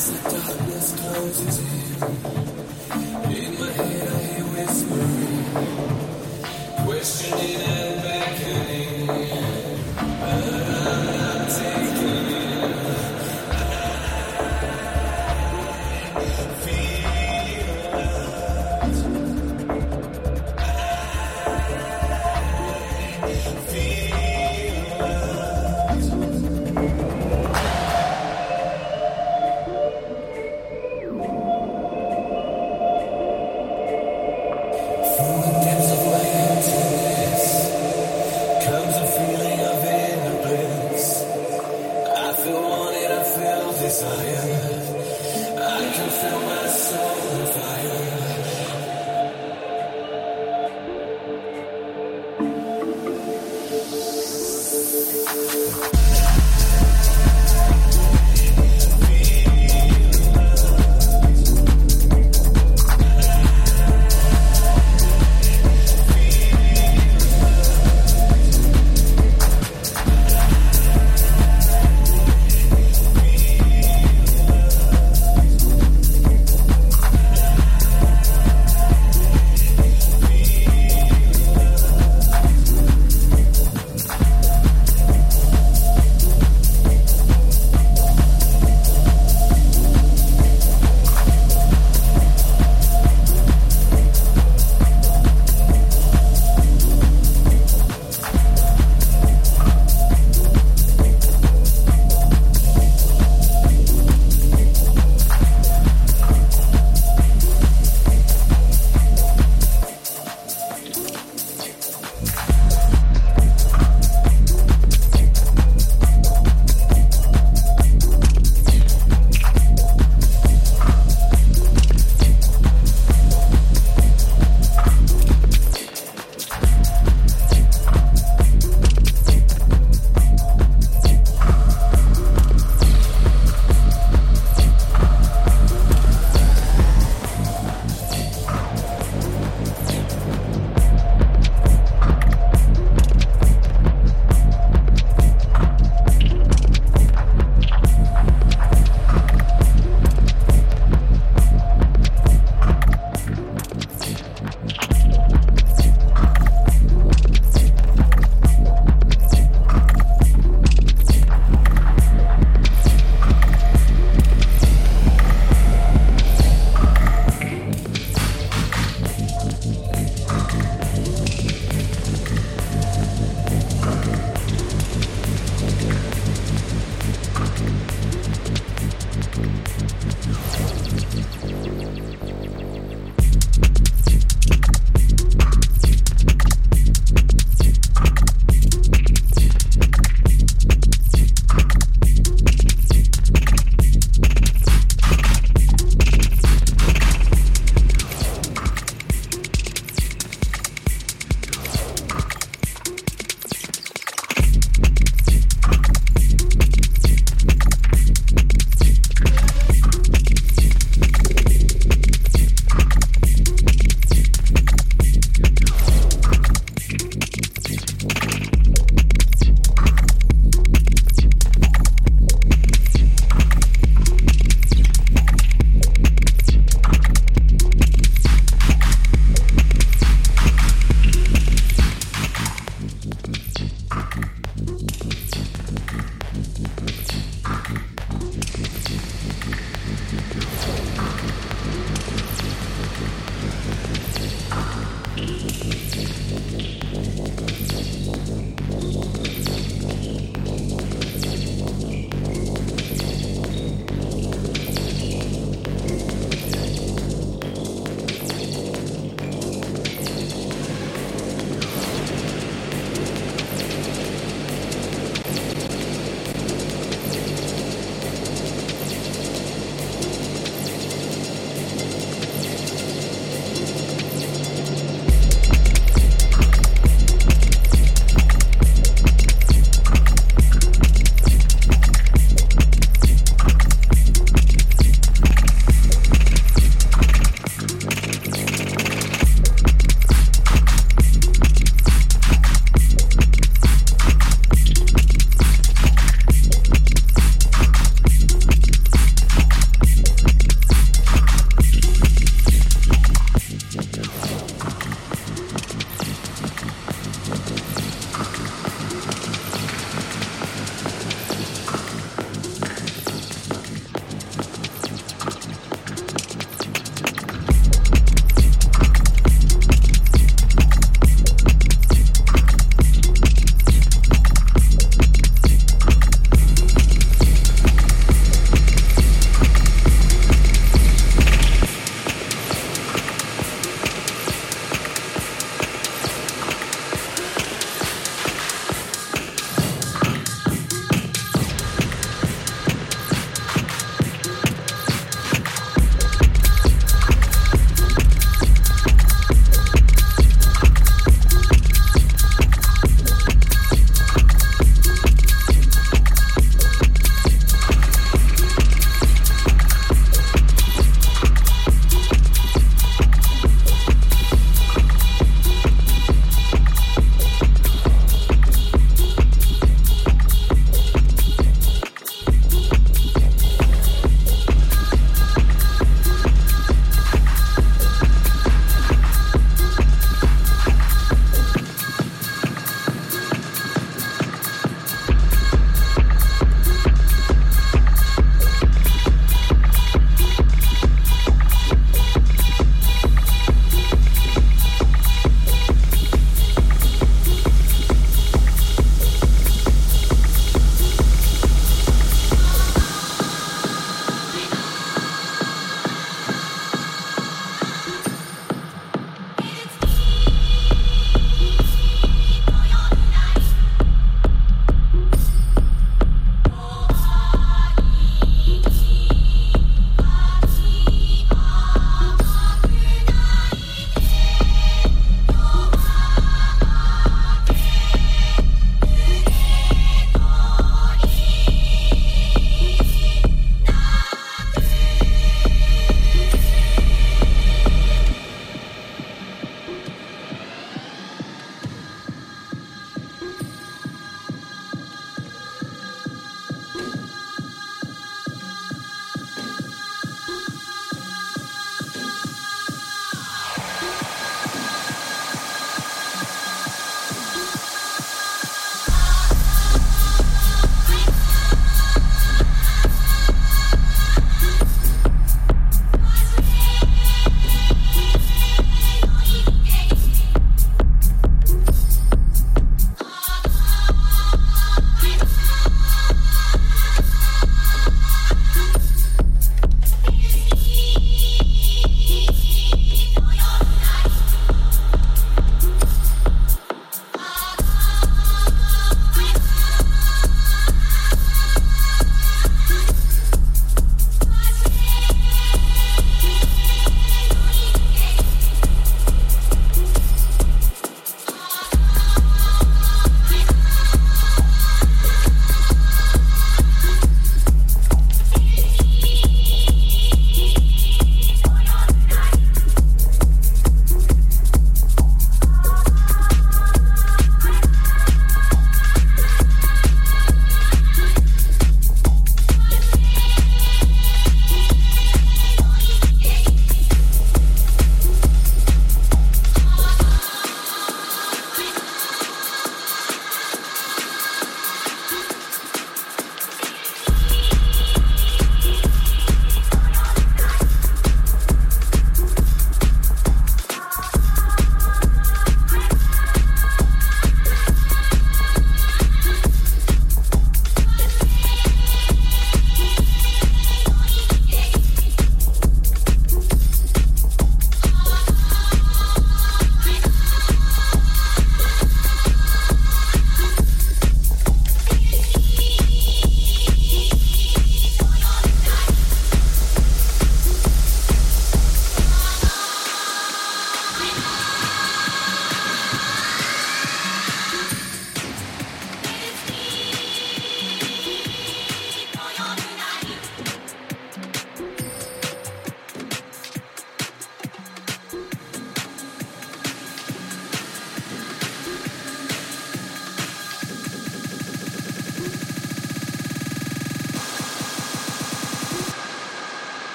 Feel